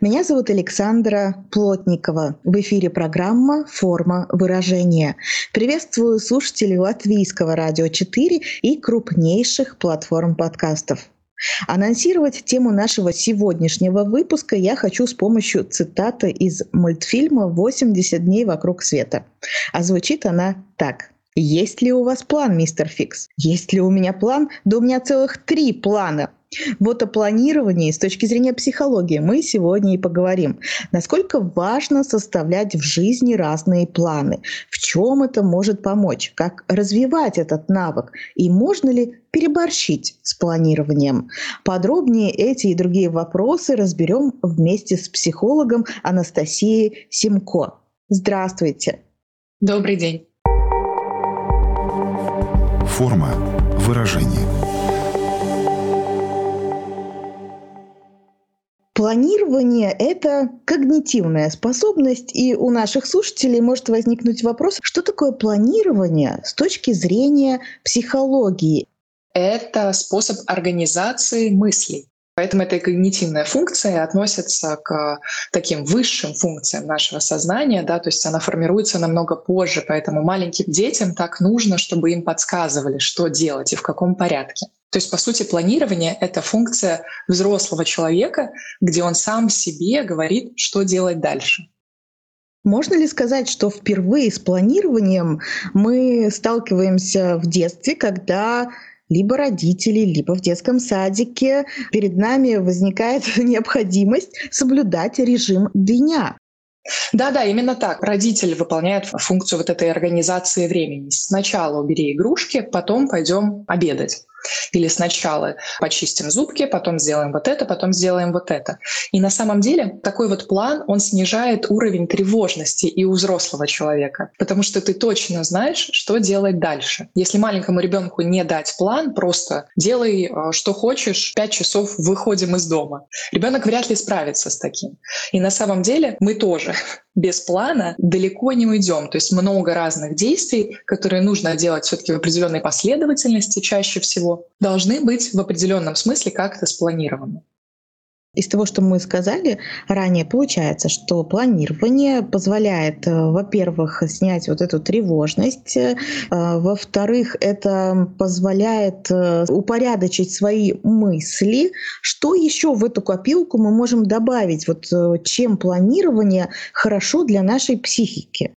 Меня зовут Александра Плотникова. В эфире программа «Форма выражения». Приветствую слушателей Латвийского радио 4 и крупнейших платформ подкастов. Анонсировать тему нашего сегодняшнего выпуска я хочу с помощью цитаты из мультфильма «80 дней вокруг света». А звучит она так. Есть ли у вас план, мистер Фикс? Есть ли у меня план? Да у меня целых три плана. Вот о планировании с точки зрения психологии мы сегодня и поговорим. Насколько важно составлять в жизни разные планы? В чем это может помочь? Как развивать этот навык? И можно ли переборщить с планированием? Подробнее эти и другие вопросы разберем вместе с психологом Анастасией Симко. Здравствуйте. Добрый день. Форма выражения – Планирование — это когнитивная способность, и у наших слушателей может возникнуть вопрос, что такое планирование с точки зрения психологии? Это способ организации мыслей. Поэтому эта когнитивная функция относится к таким высшим функциям нашего сознания, да, то есть она формируется намного позже, поэтому маленьким детям так нужно, чтобы им подсказывали, что делать и в каком порядке. То есть, по сути, планирование — это функция взрослого человека, где он сам себе говорит, что делать дальше. Можно ли сказать, что впервые с планированием мы сталкиваемся в детстве, когда либо родители, либо в детском садике перед нами возникает необходимость соблюдать режим дня? Да, да, именно так. Родитель выполняет функцию вот этой организации времени. Сначала убери игрушки, потом пойдем обедать. Или сначала почистим зубки, потом сделаем вот это, потом сделаем вот это. И на самом деле такой вот план, он снижает уровень тревожности и у взрослого человека, потому что ты точно знаешь, что делать дальше. Если маленькому ребенку не дать план, просто делай, э, что хочешь, пять часов выходим из дома. Ребенок вряд ли справится с таким. И на самом деле мы тоже без плана далеко не уйдем. То есть много разных действий, которые нужно делать все-таки в определенной последовательности чаще всего, должны быть в определенном смысле как-то спланированы. Из того, что мы сказали ранее, получается, что планирование позволяет, э, во-первых, снять вот эту тревожность, э, во-вторых, это позволяет э, упорядочить свои мысли. Что еще в эту копилку мы можем добавить? Вот чем планирование хорошо для нашей психики?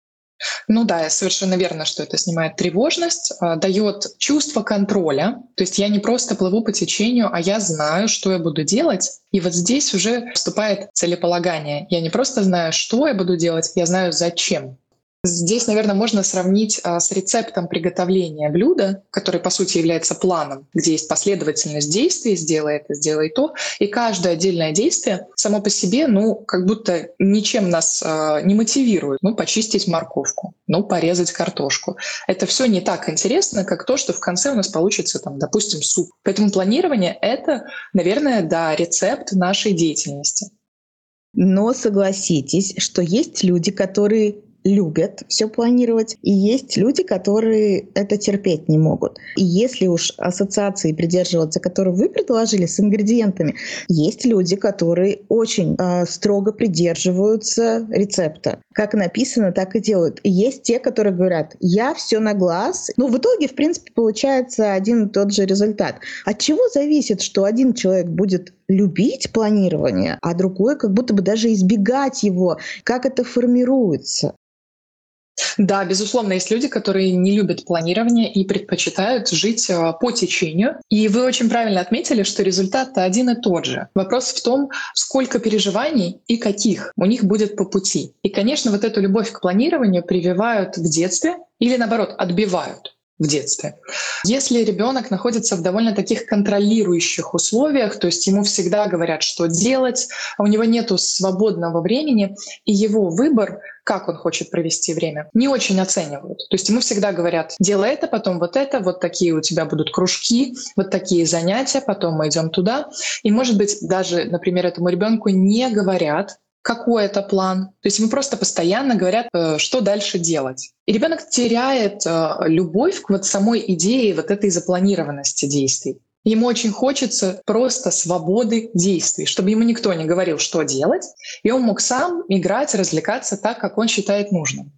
Ну да, совершенно верно, что это снимает тревожность, а, дает чувство контроля. То есть я не просто плыву по течению, а я знаю, что я буду делать. И вот здесь уже вступает целеполагание. Я не просто знаю, что я буду делать, я знаю, зачем. Здесь, наверное, можно сравнить а, с рецептом приготовления блюда, который, по сути, является планом, где есть последовательность действий, сделай это, сделай то, и каждое отдельное действие само по себе, ну, как будто ничем нас э, не мотивирует. Ну, почистить морковку, ну, порезать картошку. Это все не так интересно, как то, что в конце у нас получится, там, допустим, суп. Поэтому планирование — это, наверное, да, рецепт нашей деятельности. Но согласитесь, что есть люди, которые любят все планировать, и есть люди, которые это терпеть не могут. И если уж ассоциации придерживаться, которые вы предложили с ингредиентами, есть люди, которые очень э, строго придерживаются рецепта. Как написано, так и делают. И есть те, которые говорят, я все на глаз. Ну, в итоге, в принципе, получается один и тот же результат. От чего зависит, что один человек будет любить планирование, а другой как будто бы даже избегать его? Как это формируется? Да, безусловно, есть люди, которые не любят планирование и предпочитают жить э, по течению. И вы очень правильно отметили, что результат один и тот же. Вопрос в том, сколько переживаний и каких у них будет по пути. И, конечно, вот эту любовь к планированию прививают в детстве или, наоборот, отбивают. В детстве. Если ребенок находится в довольно таких контролирующих условиях, то есть ему всегда говорят, что делать, а у него нет свободного времени, и его выбор как он хочет провести время, не очень оценивают. То есть ему всегда говорят, делай это, потом вот это, вот такие у тебя будут кружки, вот такие занятия, потом мы идем туда. И, может быть, даже, например, этому ребенку не говорят, какой это план. То есть ему просто постоянно говорят, э, что дальше делать. И ребенок теряет э, любовь к вот самой идее вот этой запланированности действий. Ему очень хочется просто свободы действий, чтобы ему никто не говорил, что делать, и он мог сам играть, развлекаться так, как он считает нужным.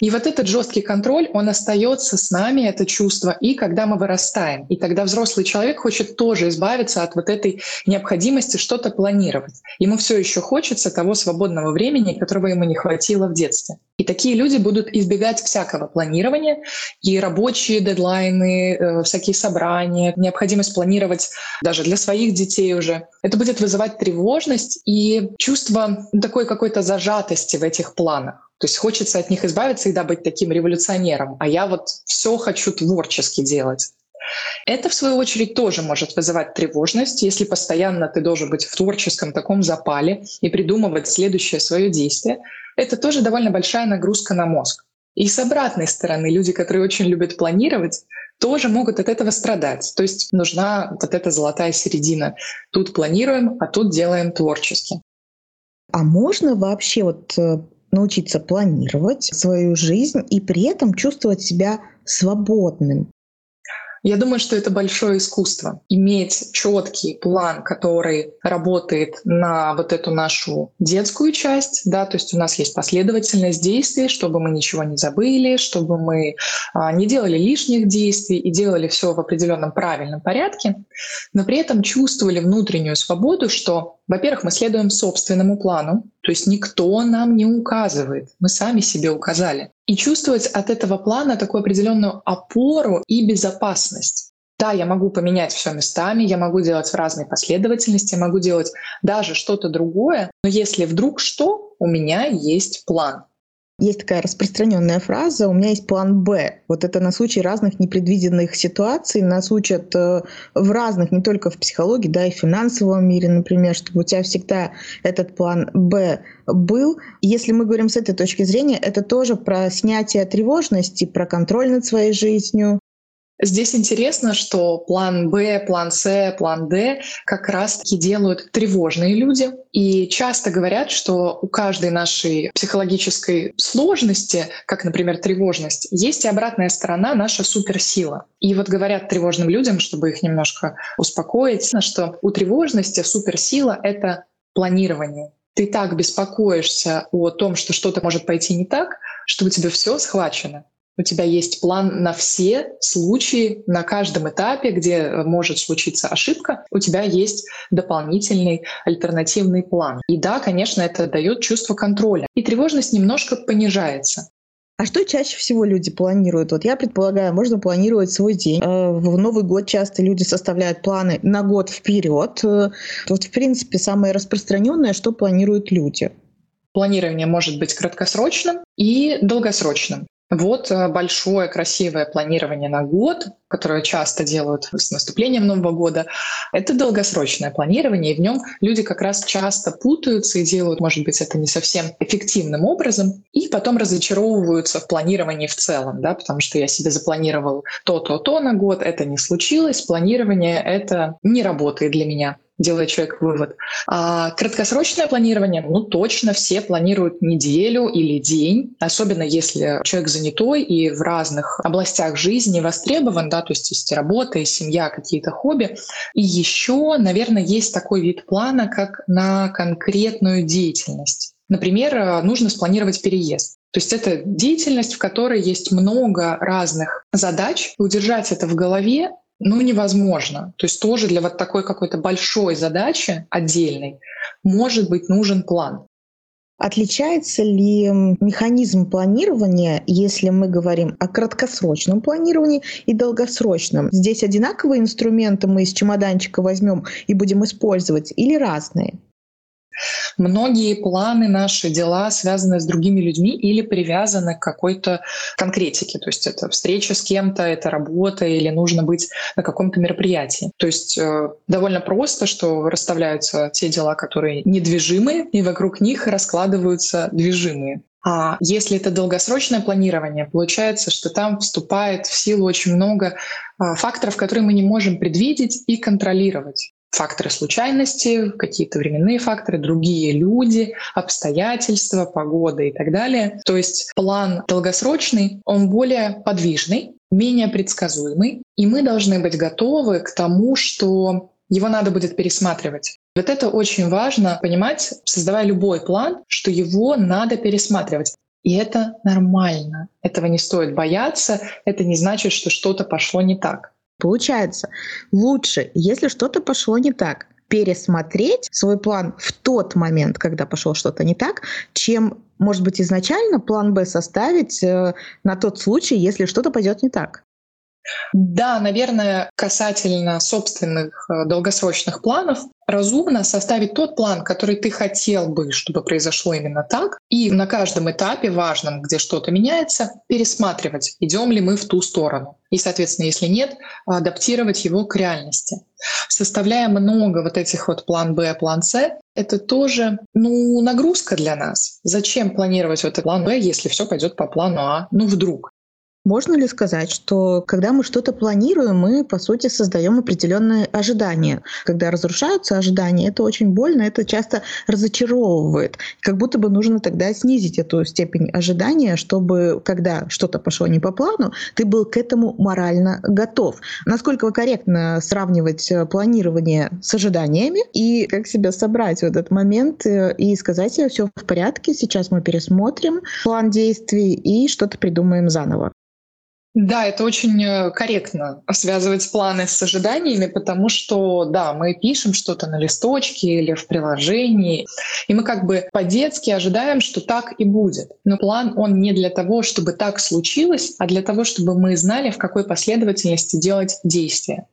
И вот этот жесткий контроль, он остается с нами, это чувство, и когда мы вырастаем. И тогда взрослый человек хочет тоже избавиться от вот этой необходимости что-то планировать. Ему все еще хочется того свободного времени, которого ему не хватило в детстве. И такие люди будут избегать всякого планирования, и рабочие дедлайны, э, всякие собрания, необходимость планировать даже для своих детей уже. Это будет вызывать тревожность и чувство такой какой-то зажатости в этих планах. То есть хочется от них избавиться и да, быть таким революционером. А я вот все хочу творчески делать. Это, в свою очередь, тоже может вызывать тревожность, если постоянно ты должен быть в творческом таком запале и придумывать следующее свое действие. Это тоже довольно большая нагрузка на мозг. И с обратной стороны, люди, которые очень любят планировать, тоже могут от этого страдать. То есть нужна вот эта золотая середина. Тут планируем, а тут делаем творчески. А можно вообще вот э, научиться планировать свою жизнь и при этом чувствовать себя свободным. Я думаю, что это большое искусство. Иметь четкий план, который работает на вот эту нашу детскую часть, да, то есть у нас есть последовательность действий, чтобы мы ничего не забыли, чтобы мы а, не делали лишних действий и делали все в определенном правильном порядке, но при этом чувствовали внутреннюю свободу, что во-первых, мы следуем собственному плану, то есть никто нам не указывает, мы сами себе указали. И чувствовать от этого плана такую определенную опору и безопасность. Да, я могу поменять все местами, я могу делать в разной последовательности, я могу делать даже что-то другое, но если вдруг что, у меня есть план. Есть такая распространенная фраза «у меня есть план Б». Вот это на случай разных непредвиденных ситуаций. Нас учат э, в разных, не только в психологии, да, и в финансовом мире, например, чтобы у тебя всегда этот план Б был. Если мы говорим с этой точки зрения, это тоже про снятие тревожности, про контроль над своей жизнью, Здесь интересно, что план Б, план С, план Д как раз-таки делают тревожные люди. И часто говорят, что у каждой нашей психологической сложности, как, например, тревожность, есть и обратная сторона, наша суперсила. И вот говорят тревожным людям, чтобы их немножко успокоить, что у тревожности суперсила — это планирование. Ты так беспокоишься о том, что что-то может пойти не так, что у тебя все схвачено у тебя есть план на все случаи, на каждом этапе, где э, может случиться ошибка, у тебя есть дополнительный альтернативный план. И да, конечно, это дает чувство контроля. И тревожность немножко понижается. А что чаще всего люди планируют? Вот я предполагаю, можно планировать свой день. Э, в Новый год часто люди составляют планы на год вперед. Э, вот, в принципе, самое распространенное, что планируют люди. Планирование может быть краткосрочным и долгосрочным. Вот э, большое красивое планирование на год, которое часто делают с наступлением Нового года, это долгосрочное планирование, и в нем люди как раз часто путаются и делают, может быть, это не совсем эффективным образом, и потом разочаровываются в планировании в целом, да, потому что я себе запланировал то-то-то на год, это не случилось, планирование это не работает для меня делает человек вывод. А краткосрочное планирование, ну точно все планируют неделю или день, особенно если человек занятой и в разных областях жизни востребован, да, то есть есть работа, и семья, какие-то хобби. И еще, наверное, есть такой вид плана, как на конкретную деятельность. Например, нужно спланировать переезд. То есть это деятельность, в которой есть много разных задач. Удержать это в голове ну, невозможно. То есть тоже для вот такой какой-то большой задачи отдельной может быть нужен план. Отличается ли механизм планирования, если мы говорим о краткосрочном планировании и долгосрочном? Здесь одинаковые инструменты мы из чемоданчика возьмем и будем использовать или разные? Многие планы, наши дела связаны с другими людьми или привязаны к какой-то конкретике. То есть это встреча с кем-то, это работа или нужно быть на каком-то мероприятии. То есть э, довольно просто, что расставляются те дела, которые недвижимые, и вокруг них раскладываются движимые. А если это долгосрочное планирование, получается, что там вступает в силу очень много а, факторов, которые мы не можем предвидеть и контролировать факторы случайности, какие-то временные факторы, другие люди, обстоятельства, погода и так далее. То есть план долгосрочный, он более подвижный, менее предсказуемый, и мы должны быть готовы к тому, что его надо будет пересматривать. Вот это очень важно понимать, создавая любой план, что его надо пересматривать. И это нормально. Этого не стоит бояться. Это не значит, что что-то пошло не так. Получается, лучше, если что-то пошло не так, пересмотреть свой план в тот момент, когда пошло что-то не так, чем, может быть, изначально план Б составить э, на тот случай, если что-то пойдет не так. Да, наверное, касательно собственных э, долгосрочных планов, разумно составить тот план, который ты хотел бы, чтобы произошло именно так, и на каждом этапе важном, где что-то меняется, пересматривать, идем ли мы в ту сторону. И, соответственно, если нет, адаптировать его к реальности. Составляя много вот этих вот план Б, план С, это тоже ну, нагрузка для нас. Зачем планировать вот этот план Б, если все пойдет по плану А? Ну, вдруг. Можно ли сказать, что когда мы что-то планируем, мы, по сути, создаем определенные ожидания? Когда разрушаются ожидания, это очень больно, это часто разочаровывает. Как будто бы нужно тогда снизить эту степень ожидания, чтобы, когда что-то пошло не по плану, ты был к этому морально готов. Насколько корректно сравнивать э, планирование с ожиданиями и как себя собрать в этот момент э, и сказать себе, все в порядке, сейчас мы пересмотрим план действий и что-то придумаем заново. Да, это очень э, корректно связывать планы с ожиданиями, потому что, да, мы пишем что-то на листочке или в приложении, и мы как бы по-детски ожидаем, что так и будет. Но план, он не для того, чтобы так случилось, а для того, чтобы мы знали, в какой последовательности делать действия.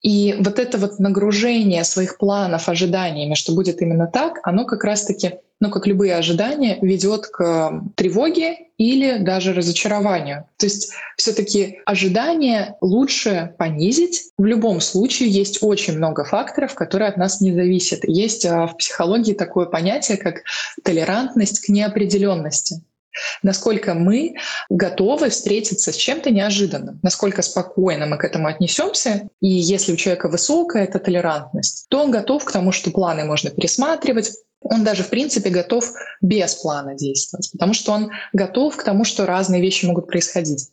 И вот это вот нагружение своих планов ожиданиями, что будет именно так, оно как раз-таки, ну, как любые ожидания, ведет к тревоге или даже разочарованию. То есть все-таки ожидания лучше понизить. В любом случае есть очень много факторов, которые от нас не зависят. Есть а, в психологии такое понятие, как толерантность к неопределенности насколько мы готовы встретиться с чем-то неожиданным, насколько спокойно мы к этому отнесемся. И если у человека высокая эта толерантность, то он готов к тому, что планы можно пересматривать, он даже, в принципе, готов без плана действовать, потому что он готов к тому, что разные вещи могут происходить.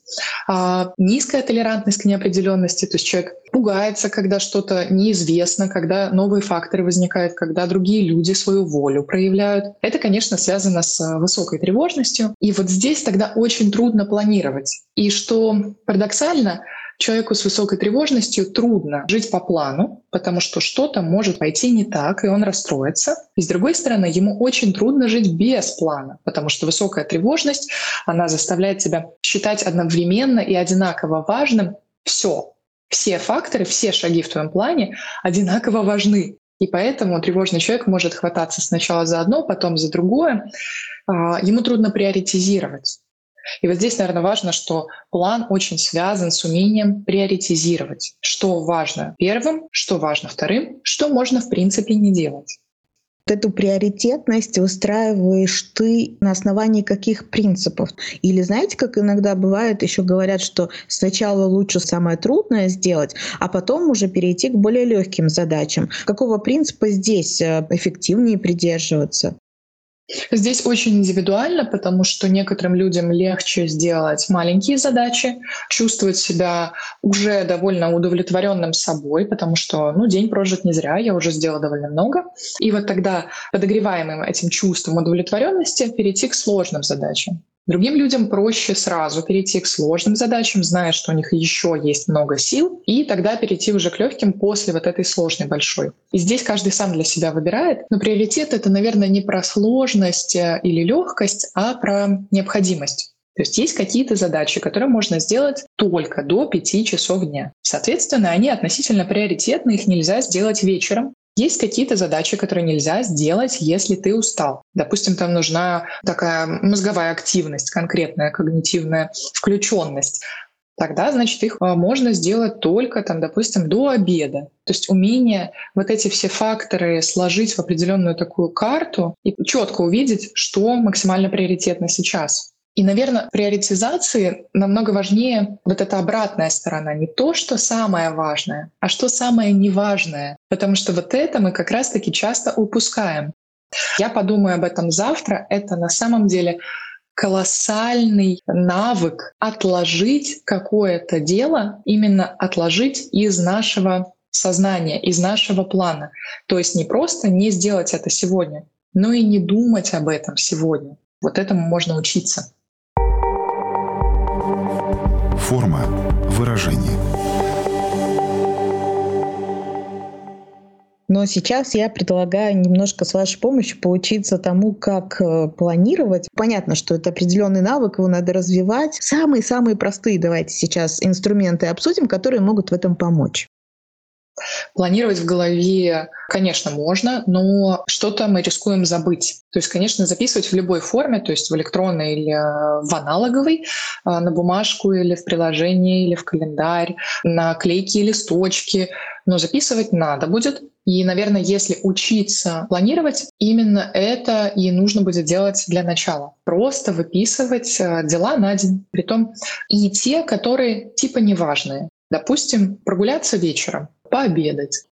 А низкая толерантность к неопределенности, то есть человек пугается, когда что-то неизвестно, когда новые факторы возникают, когда другие люди свою волю проявляют. Это, конечно, связано с высокой тревожностью. И вот здесь тогда очень трудно планировать. И что парадоксально, человеку с высокой тревожностью трудно жить по плану, потому что что-то может пойти не так, и он расстроится. И с другой стороны, ему очень трудно жить без плана, потому что высокая тревожность, она заставляет тебя считать одновременно и одинаково важным все. Все факторы, все шаги в твоем плане одинаково важны. И поэтому тревожный человек может хвататься сначала за одно, потом за другое. А, ему трудно приоритизировать. И вот здесь, наверное, важно, что план очень связан с умением приоритизировать, что важно первым, что важно вторым, что можно в принципе не делать. Вот эту приоритетность выстраиваешь ты на основании каких принципов? Или знаете, как иногда бывает, еще говорят, что сначала лучше самое трудное сделать, а потом уже перейти к более легким задачам. Какого принципа здесь э, эффективнее придерживаться? Здесь очень индивидуально, потому что некоторым людям легче сделать маленькие задачи, чувствовать себя уже довольно удовлетворенным собой, потому что ну, день прожит не зря, я уже сделала довольно много. И вот тогда, подогреваемым этим чувством удовлетворенности, перейти к сложным задачам. Другим людям проще сразу перейти к сложным задачам, зная, что у них еще есть много сил, и тогда перейти уже к легким после вот этой сложной большой. И здесь каждый сам для себя выбирает, но приоритет это, наверное, не про сложность э, или легкость, а про необходимость. То есть есть какие-то задачи, которые можно сделать только до 5 часов дня. Соответственно, они относительно приоритетны, их нельзя сделать вечером, Есть какие-то задачи, которые нельзя сделать, если ты устал. Допустим, там нужна такая мозговая активность, конкретная когнитивная включенность тогда, значит, их а, можно сделать только, там, допустим, до обеда. То есть умение вот эти все факторы сложить в определенную такую карту и четко увидеть, что максимально приоритетно сейчас. И, наверное, приоритизации намного важнее вот эта обратная сторона. Не то, что самое важное, а что самое неважное. Потому что вот это мы как раз-таки часто упускаем. Я подумаю об этом завтра. Это на самом деле колоссальный навык отложить какое-то дело, именно отложить из нашего сознания, из нашего плана. То есть не просто не сделать это сегодня, но и не думать об этом сегодня. Вот этому можно учиться. Форма выражения. Но сейчас я предлагаю немножко с вашей помощью поучиться тому, как э, планировать. Понятно, что это определенный навык, его надо развивать. Самые-самые простые давайте сейчас инструменты обсудим, которые могут в этом помочь. Планировать в голове, конечно, можно, но что-то мы рискуем забыть. То есть, конечно, записывать в любой форме, то есть в электронной или э, в аналоговой, э, на бумажку или в приложении, или в календарь, на клейки и листочки, но записывать надо будет. И, наверное, если учиться планировать, именно это и нужно будет делать для начала. Просто выписывать э, дела на день. Притом и те, которые типа неважные. Допустим, прогуляться вечером пообедать.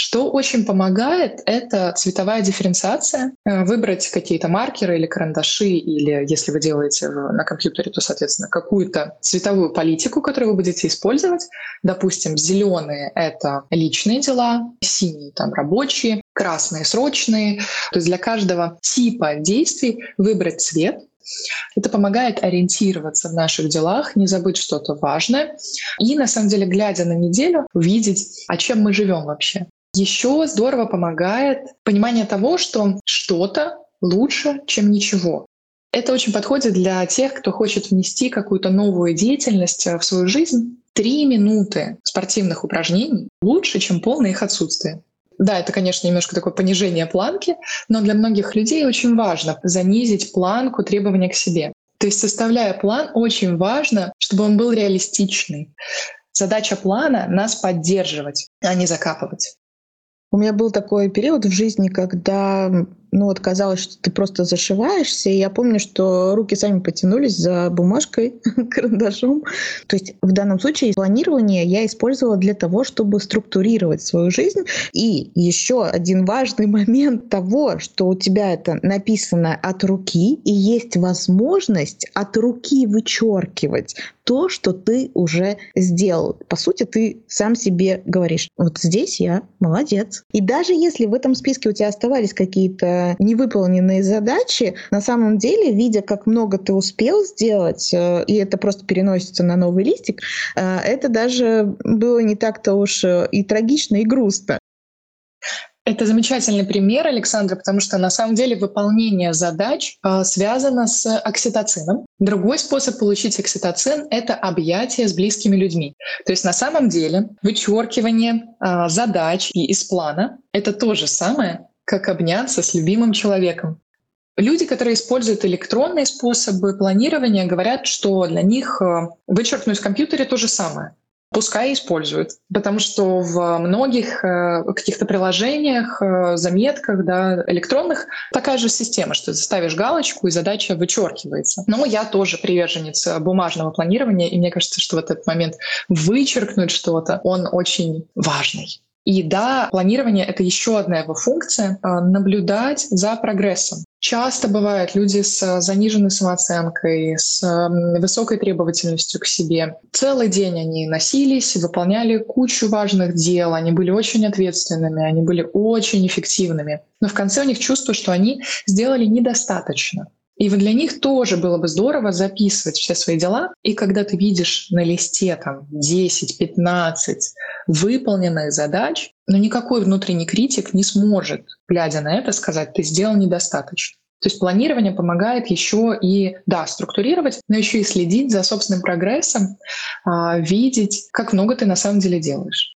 Что очень помогает, это цветовая дифференциация. Э, выбрать какие-то маркеры или карандаши, или если вы делаете на компьютере, то, соответственно, какую-то цветовую политику, которую вы будете использовать. Допустим, зеленые — это личные дела, синие — там рабочие, красные — срочные. То есть для каждого типа действий выбрать цвет, это помогает ориентироваться в наших делах, не забыть что-то важное и, на самом деле, глядя на неделю, увидеть, о чем мы живем вообще. Еще здорово помогает понимание того, что что-то лучше, чем ничего. Это очень подходит для тех, кто хочет внести какую-то новую деятельность в свою жизнь. Три минуты спортивных упражнений лучше, чем полное их отсутствие. Да, это, конечно, немножко такое понижение планки, но для многих людей очень важно занизить планку требования к себе. То есть, составляя план, очень важно, чтобы он был реалистичный. Задача плана — нас поддерживать, а не закапывать. У меня был такой период в жизни, когда ну вот казалось, что ты просто зашиваешься. И я помню, что руки сами потянулись за бумажкой, карандашом. То есть в данном случае планирование я использовала для того, чтобы структурировать свою жизнь. И еще один важный момент того, что у тебя это написано от руки, и есть возможность от руки вычеркивать то, что ты уже сделал. По сути, ты сам себе говоришь, вот здесь я молодец. И даже если в этом списке у тебя оставались какие-то невыполненные задачи, на самом деле, видя, как много ты успел сделать, э, и это просто переносится на новый листик, э, это даже было не так-то уж э, и трагично, и грустно. Это замечательный пример, Александра, потому что на самом деле выполнение задач э, связано с окситоцином. Другой способ получить окситоцин — это объятие с близкими людьми. То есть на самом деле вычеркивание э, задач и из плана — это то же самое, как обняться с любимым человеком. Люди, которые используют электронные способы планирования, говорят, что для них э, вычеркнуть в компьютере то же самое. Пускай используют, потому что в многих э, каких-то приложениях, э, заметках да, электронных такая же система, что ты ставишь галочку и задача вычеркивается. Но я тоже приверженец бумажного планирования, и мне кажется, что в этот момент вычеркнуть что-то, он очень важный. И да, планирование — это еще одна его функция — наблюдать за прогрессом. Часто бывают люди с заниженной самооценкой, с высокой требовательностью к себе. Целый день они носились, выполняли кучу важных дел, они были очень ответственными, они были очень эффективными. Но в конце у них чувство, что они сделали недостаточно. И вот для них тоже было бы здорово записывать все свои дела. И когда ты видишь на листе там 10-15 выполненных задач, но никакой внутренний критик не сможет, глядя на это, сказать, ты сделал недостаточно. То есть планирование помогает еще и, да, структурировать, но еще и следить за собственным прогрессом, а, видеть, как много ты на самом деле делаешь.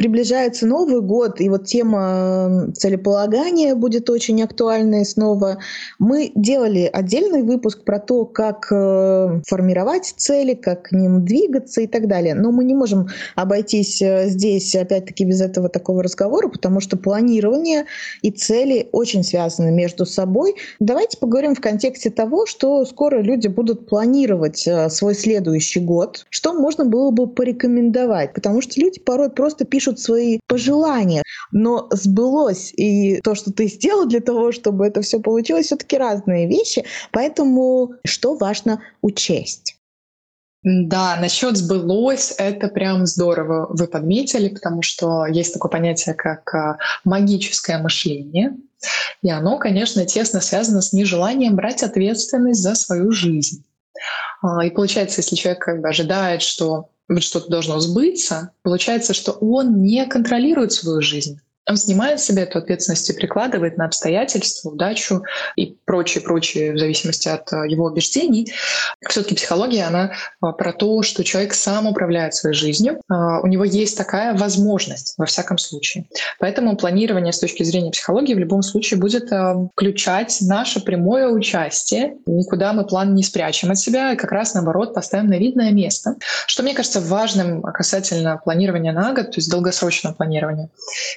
Приближается Новый год, и вот тема целеполагания будет очень актуальной снова. Мы делали отдельный выпуск про то, как э, формировать цели, как к ним двигаться и так далее. Но мы не можем обойтись э, здесь, опять-таки, без этого такого разговора, потому что планирование и цели очень связаны между собой. Давайте поговорим в контексте того, что скоро люди будут планировать э, свой следующий год, что можно было бы порекомендовать, потому что люди порой просто пишут свои пожелания, но сбылось и то, что ты сделал для того, чтобы это все получилось, все-таки разные вещи, поэтому что важно учесть? Да, насчет сбылось, это прям здорово вы подметили, потому что есть такое понятие, как а, магическое мышление. И оно, конечно, тесно связано с нежеланием брать ответственность за свою жизнь. А, и получается, если человек как бы ожидает, что вот что-то должно сбыться, получается, что он не контролирует свою жизнь. Он снимает с себя эту ответственность и прикладывает на обстоятельства, удачу и прочее, прочее, в зависимости от э, его убеждений. Все-таки психология, она э, про то, что человек сам управляет своей жизнью. Э, у него есть такая возможность, во всяком случае. Поэтому планирование с точки зрения психологии в любом случае будет включать наше прямое участие. Никуда мы план не спрячем от себя, и как раз наоборот поставим на видное место. Что мне кажется важным касательно планирования на год, то есть долгосрочного планирования,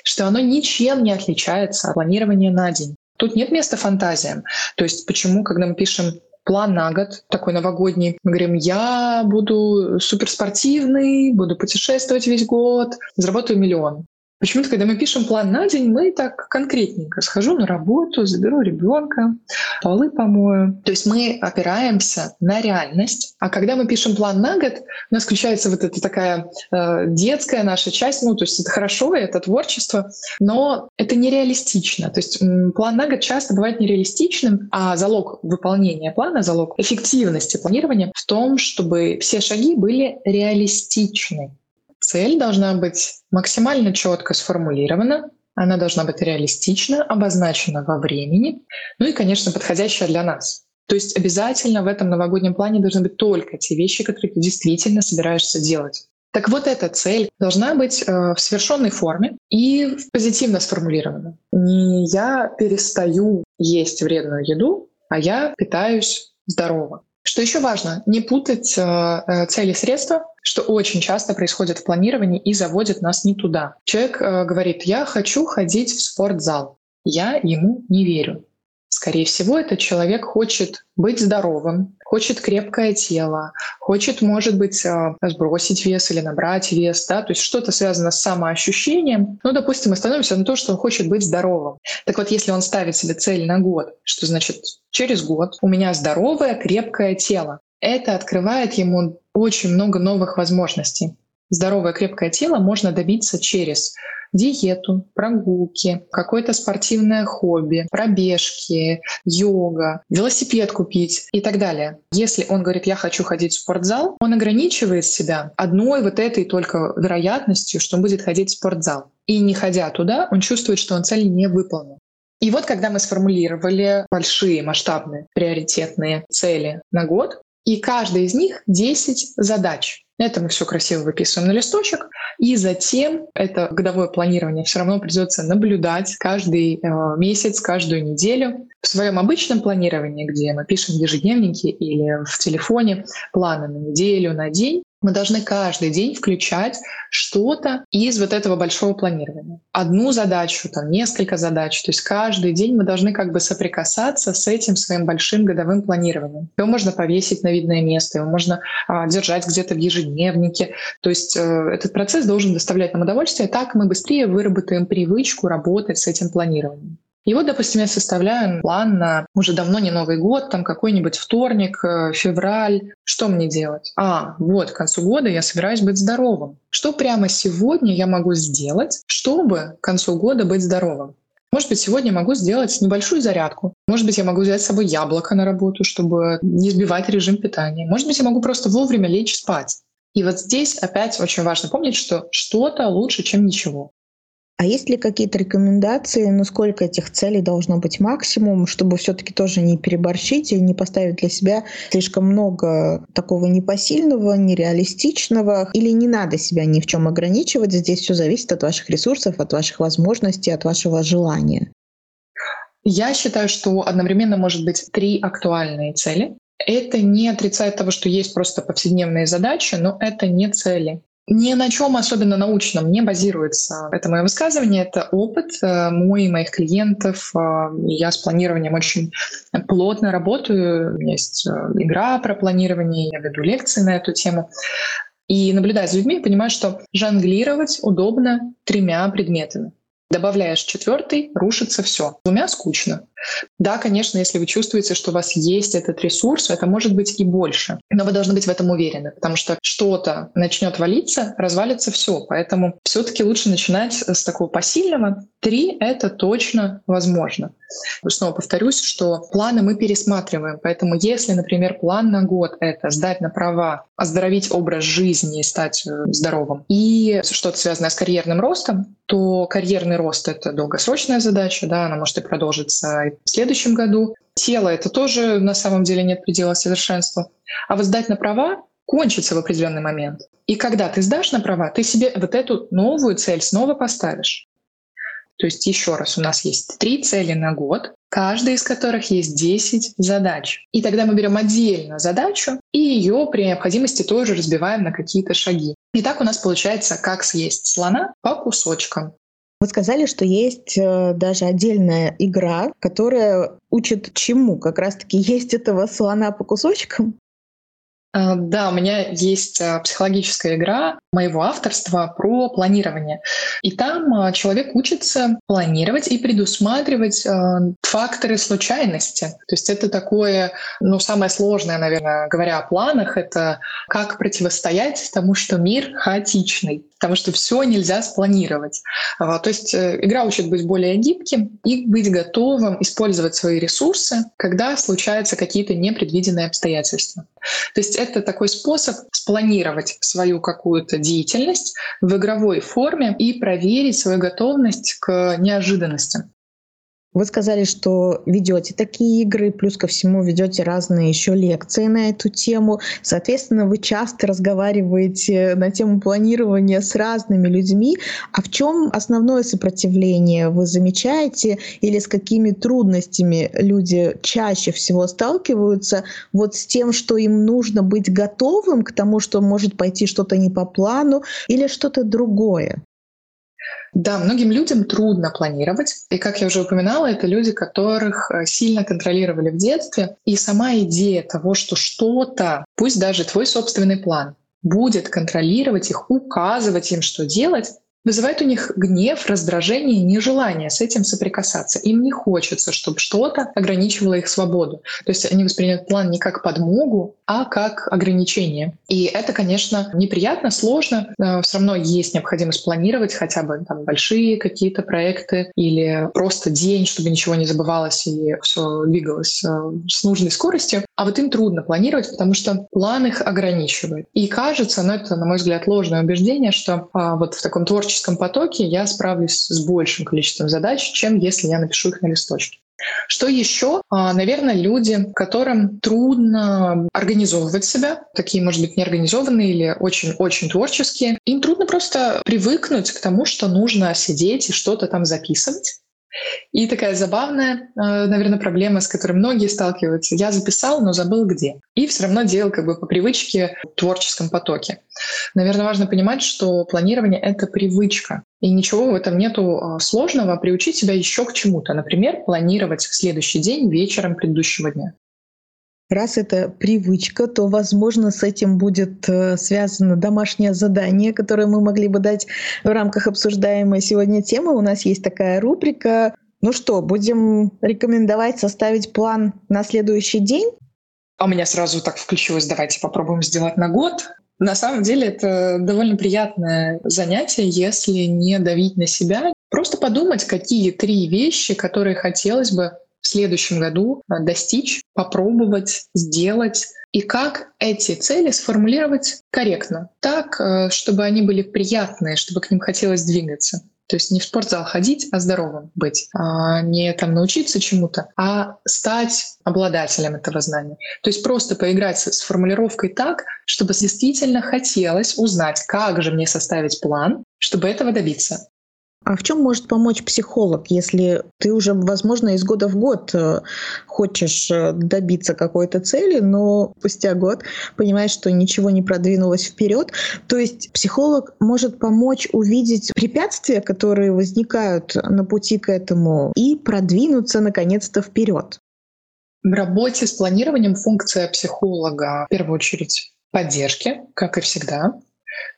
что оно ничем не отличается от планирования на день. Тут нет места фантазиям. То есть почему, когда мы пишем план на год, такой новогодний. Мы говорим, я буду суперспортивный, буду путешествовать весь год, заработаю миллион. Почему-то, когда мы пишем план на день, мы так конкретненько. Схожу на работу, заберу ребенка, полы помою. То есть мы опираемся на реальность. А когда мы пишем план на год, у нас включается вот эта такая э, детская наша часть. Ну, то есть это хорошо, это творчество, но это нереалистично. То есть план на год часто бывает нереалистичным, а залог выполнения плана, залог эффективности планирования в том, чтобы все шаги были реалистичны. Цель должна быть максимально четко сформулирована, она должна быть реалистична, обозначена во времени, ну и, конечно, подходящая для нас. То есть обязательно в этом новогоднем плане должны быть только те вещи, которые ты действительно собираешься делать. Так вот, эта цель должна быть э, в совершенной форме и позитивно сформулирована. Не я перестаю есть вредную еду, а я питаюсь здорово. Что еще важно, не путать э, э, цели и средства, что очень часто происходит в планировании и заводит нас не туда. Человек э, говорит, я хочу ходить в спортзал. Я ему не верю. Скорее всего, этот человек хочет быть здоровым, хочет крепкое тело, хочет, может быть, э, сбросить вес или набрать вес, да, то есть что-то связано с самоощущением. Ну, допустим, мы становимся на то, что он хочет быть здоровым. Так вот, если он ставит себе цель на год, что значит через год у меня здоровое, крепкое тело, это открывает ему очень много новых возможностей. Здоровое, крепкое тело можно добиться через диету, прогулки, какое-то спортивное хобби, пробежки, йога, велосипед купить и так далее. Если он говорит, я хочу ходить в спортзал, он ограничивает себя одной вот этой только вероятностью, что он будет ходить в спортзал. И не ходя туда, он чувствует, что он цель не выполнил. И вот когда мы сформулировали большие, масштабные, приоритетные цели на год, и каждая из них 10 задач. Это мы все красиво выписываем на листочек. И затем это годовое планирование все равно придется наблюдать каждый э, месяц, каждую неделю. В своем обычном планировании, где мы пишем ежедневники или в телефоне планы на неделю, на день, мы должны каждый день включать что-то из вот этого большого планирования. Одну задачу, там несколько задач. То есть каждый день мы должны как бы соприкасаться с этим своим большим годовым планированием. Его можно повесить на видное место, его можно а, держать где-то в ежедневнике. То есть э, этот процесс должен доставлять нам удовольствие. Так мы быстрее выработаем привычку работать с этим планированием. И вот, допустим, я составляю план на уже давно не Новый год, там какой-нибудь вторник, э, февраль. Что мне делать? А, вот, к концу года я собираюсь быть здоровым. Что прямо сегодня я могу сделать, чтобы к концу года быть здоровым? Может быть, сегодня я могу сделать небольшую зарядку. Может быть, я могу взять с собой яблоко на работу, чтобы не сбивать режим питания. Может быть, я могу просто вовремя лечь спать. И вот здесь опять очень важно помнить, что что-то лучше, чем ничего. А есть ли какие-то рекомендации, ну сколько этих целей должно быть максимум, чтобы все-таки тоже не переборщить и не поставить для себя слишком много такого непосильного, нереалистичного, или не надо себя ни в чем ограничивать, здесь все зависит от ваших ресурсов, от ваших возможностей, от вашего желания? Я считаю, что одновременно может быть три актуальные цели. Это не отрицает того, что есть просто повседневные задачи, но это не цели. Ни на чем особенно научном не базируется это мое высказывание, это опыт э, мой и моих клиентов. Э, я с планированием очень плотно работаю. У меня есть э, игра про планирование, я веду лекции на эту тему. И наблюдая за людьми, понимаю, что жонглировать удобно тремя предметами. Добавляешь четвертый, рушится все. Двумя скучно. Да, конечно, если вы чувствуете, что у вас есть этот ресурс, это может быть и больше. Но вы должны быть в этом уверены, потому что что-то начнет валиться, развалится все. Поэтому все-таки лучше начинать с такого посильного. Три — это точно возможно. Снова повторюсь, что планы мы пересматриваем. Поэтому если, например, план на год — это сдать на права, оздоровить образ жизни и стать э, здоровым, и что-то связанное с карьерным ростом, то карьерный рост — это долгосрочная задача, да, она может и продолжиться в следующем году. Тело — это тоже на самом деле нет предела совершенства. А вот сдать на права кончится в определенный момент. И когда ты сдашь на права, ты себе вот эту новую цель снова поставишь. То есть еще раз, у нас есть три цели на год, каждая из которых есть 10 задач. И тогда мы берем отдельно задачу и ее при необходимости тоже разбиваем на какие-то шаги. И так у нас получается, как съесть слона по кусочкам. Вы сказали, что есть э, даже отдельная игра, которая учит чему? Как раз-таки есть этого слона по кусочкам? А, да, у меня есть а, психологическая игра моего авторства про планирование. И там а, человек учится планировать и предусматривать факторы случайности. То есть это такое, ну, самое сложное, наверное, говоря о планах, это как противостоять тому, что мир хаотичный потому что все нельзя спланировать. То есть э, игра учит быть более гибким и быть готовым использовать свои ресурсы, когда случаются какие-то непредвиденные обстоятельства. То есть это такой способ спланировать свою какую-то деятельность в игровой форме и проверить свою готовность к неожиданностям. Вы сказали, что ведете такие игры, плюс ко всему ведете разные еще лекции на эту тему. Соответственно, вы часто разговариваете на тему планирования с разными людьми. А в чем основное сопротивление вы замечаете или с какими трудностями люди чаще всего сталкиваются вот с тем, что им нужно быть готовым к тому, что может пойти что-то не по плану или что-то другое? Да, многим людям трудно планировать. И, как я уже упоминала, это люди, которых э, сильно контролировали в детстве. И сама идея того, что что-то, пусть даже твой собственный план, будет контролировать их, указывать им, что делать, вызывает у них гнев, раздражение нежелание с этим соприкасаться. Им не хочется, чтобы что-то ограничивало их свободу. То есть они воспринимают план не как подмогу, а как ограничение. И это, конечно, неприятно, сложно. Все равно есть необходимость планировать хотя бы там, большие какие-то проекты или просто день, чтобы ничего не забывалось и все двигалось э, с нужной скоростью. А вот им трудно планировать, потому что план их ограничивает. И кажется, но ну, это, на мой взгляд, ложное убеждение, что а, вот в таком творческом творческом потоке я справлюсь с большим количеством задач, чем если я напишу их на листочке. Что еще? А, наверное, люди, которым трудно организовывать себя, такие, может быть, неорганизованные или очень-очень творческие, им трудно просто привыкнуть к тому, что нужно сидеть и что-то там записывать. И такая забавная, э, наверное, проблема, с которой многие сталкиваются. Я записал, но забыл где. И все равно делал как бы по привычке в творческом потоке. Наверное, важно понимать, что планирование — это привычка. И ничего в этом нету а, сложного приучить себя еще к чему-то. Например, планировать следующий день вечером предыдущего дня. Раз это привычка, то, возможно, с этим будет э, связано домашнее задание, которое мы могли бы дать в рамках обсуждаемой сегодня темы. У нас есть такая рубрика. Ну что, будем рекомендовать составить план на следующий день? А у меня сразу так включилось, давайте попробуем сделать на год. На самом деле это довольно приятное занятие, если не давить на себя. Просто подумать, какие три вещи, которые хотелось бы в следующем году э, достичь, попробовать, сделать, и как эти цели сформулировать корректно, так, э, чтобы они были приятные, чтобы к ним хотелось двигаться. То есть не в спортзал ходить, а здоровым быть. А не там научиться чему-то, а стать обладателем этого знания. То есть просто поиграть с формулировкой так, чтобы действительно хотелось узнать, как же мне составить план, чтобы этого добиться. А в чем может помочь психолог, если ты уже, возможно, из года в год э, хочешь э, добиться какой-то цели, но спустя год понимаешь, что ничего не продвинулось вперед? То есть психолог может помочь увидеть препятствия, которые возникают на пути к этому, и продвинуться наконец-то вперед. В работе с планированием функция психолога в первую очередь поддержки, как и всегда.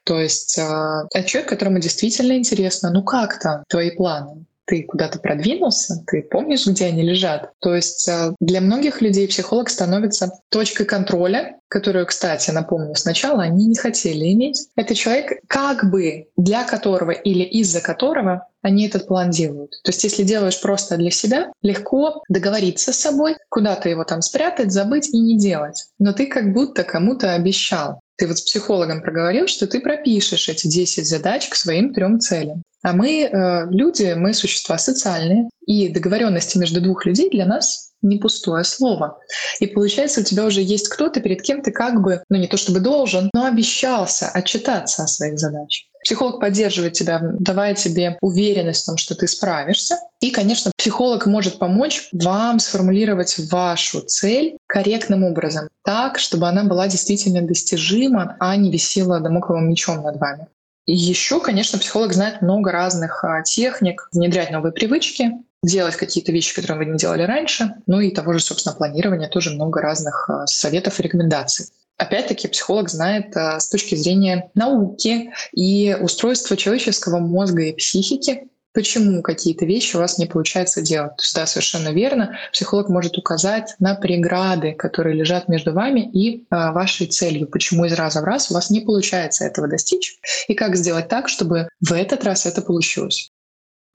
То есть э, человек, которому действительно интересно, ну как там твои планы? Ты куда-то продвинулся, ты помнишь, где они лежат. То есть э, для многих людей психолог становится точкой контроля, которую, кстати, напомню, сначала они не хотели иметь. Это человек, как бы для которого или из-за которого они этот план делают. То есть если делаешь просто для себя, легко договориться с собой, куда-то его там спрятать, забыть и не делать. Но ты как будто кому-то обещал. Ты вот с психологом проговорил, что ты пропишешь эти 10 задач к своим трем целям. А мы, э, люди, мы существа социальные, и договоренности между двух людей для нас не пустое слово. И получается, у тебя уже есть кто-то, перед кем ты как бы, ну не то чтобы должен, но обещался отчитаться о своих задачах. Психолог поддерживает тебя, давая тебе уверенность в том, что ты справишься. И, конечно, психолог может помочь вам сформулировать вашу цель корректным образом, так, чтобы она была действительно достижима, а не висела домокловым мечом над вами. И еще, конечно, психолог знает много разных а, техник внедрять новые привычки, делать какие-то вещи, которые вы не делали раньше. Ну и того же, собственно, планирования тоже много разных а, советов и рекомендаций. Опять-таки психолог знает а, с точки зрения науки и устройства человеческого мозга и психики, почему какие-то вещи у вас не получается делать. То есть, да, совершенно верно, психолог может указать на преграды, которые лежат между вами и а, вашей целью, почему из раза в раз у вас не получается этого достичь, и как сделать так, чтобы в этот раз это получилось.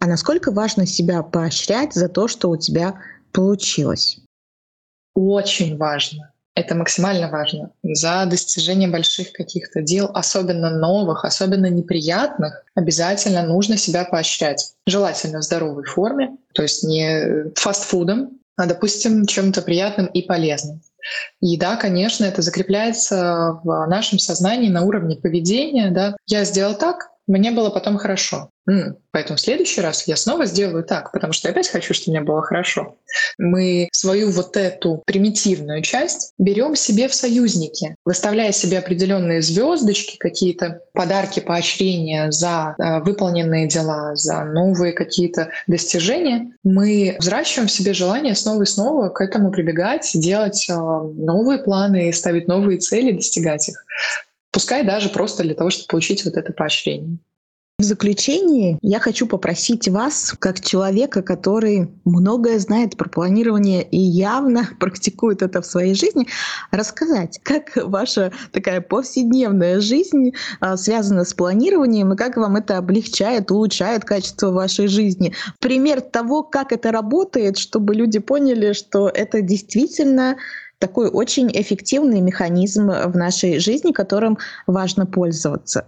А насколько важно себя поощрять за то, что у тебя получилось? Очень важно. Это максимально важно. За достижение больших каких-то дел, особенно новых, особенно неприятных, обязательно нужно себя поощрять. Желательно в здоровой форме, то есть не фастфудом, а, допустим, чем-то приятным и полезным. И да, конечно, это закрепляется в нашем сознании на уровне поведения. Да. Я сделал так, мне было потом хорошо. Поэтому в следующий раз я снова сделаю так, потому что я опять хочу, чтобы мне было хорошо. Мы свою вот эту примитивную часть берем себе в союзники, выставляя себе определенные звездочки, какие-то подарки, поощрения за э, выполненные дела, за новые какие-то достижения. Мы взращиваем в себе желание снова и снова к этому прибегать, делать э, новые планы, ставить новые цели, достигать их. Пускай даже просто для того, чтобы получить вот это поощрение. В заключении я хочу попросить вас, как человека, который многое знает про планирование и явно практикует это в своей жизни, рассказать, как ваша такая повседневная жизнь а, связана с планированием и как вам это облегчает, улучшает качество вашей жизни. Пример того, как это работает, чтобы люди поняли, что это действительно такой очень эффективный механизм в нашей жизни, которым важно пользоваться.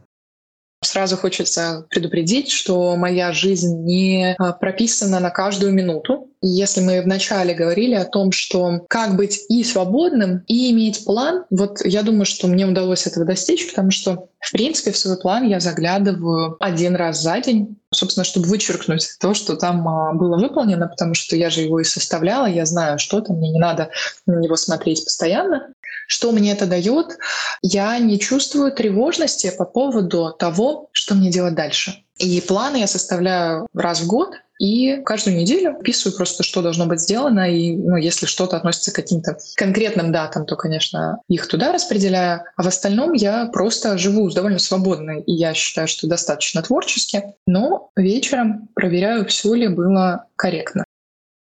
Сразу хочется предупредить, что моя жизнь не а, прописана на каждую минуту. Если мы вначале говорили о том, что как быть и свободным, и иметь план, вот я думаю, что мне удалось этого достичь, потому что, в принципе, в свой план я заглядываю один раз за день, собственно, чтобы вычеркнуть то, что там а, было выполнено, потому что я же его и составляла, я знаю, что там, мне не надо на него смотреть постоянно. Что мне это дает? Я не чувствую тревожности по поводу того, что мне делать дальше. И планы я составляю раз в год, и каждую неделю описываю просто, что должно быть сделано. И ну, если что-то относится к каким-то конкретным датам, то, конечно, их туда распределяю. А в остальном я просто живу довольно свободно. И я считаю, что достаточно творчески. Но вечером проверяю, все ли было корректно.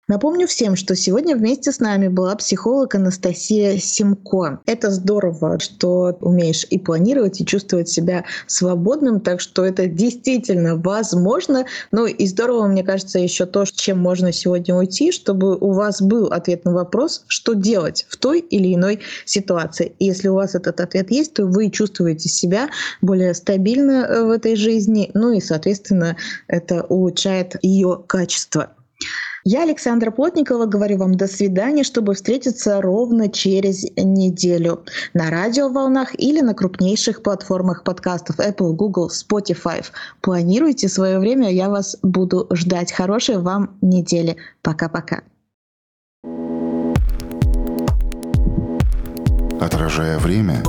Напомню всем, что сегодня вместе с нами была психолог Анастасия Симко. Это здорово, что умеешь и планировать, и чувствовать себя свободным, так что это действительно возможно. Ну и здорово, мне кажется, еще то, чем можно сегодня уйти, чтобы у вас был ответ на вопрос, что делать в той или иной ситуации. И если у вас этот ответ есть, то вы чувствуете себя более стабильно э, в этой жизни, ну и, соответственно, это улучшает ее качество. Я, Александра Плотникова, говорю вам до свидания, чтобы встретиться ровно через неделю на радиоволнах или на крупнейших платформах подкастов Apple, Google, Spotify. Планируйте свое время, я вас буду ждать. Хорошей вам недели. Пока-пока. Отражая время,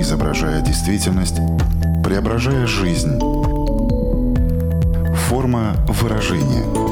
изображая действительность, преображая жизнь. Форма выражения –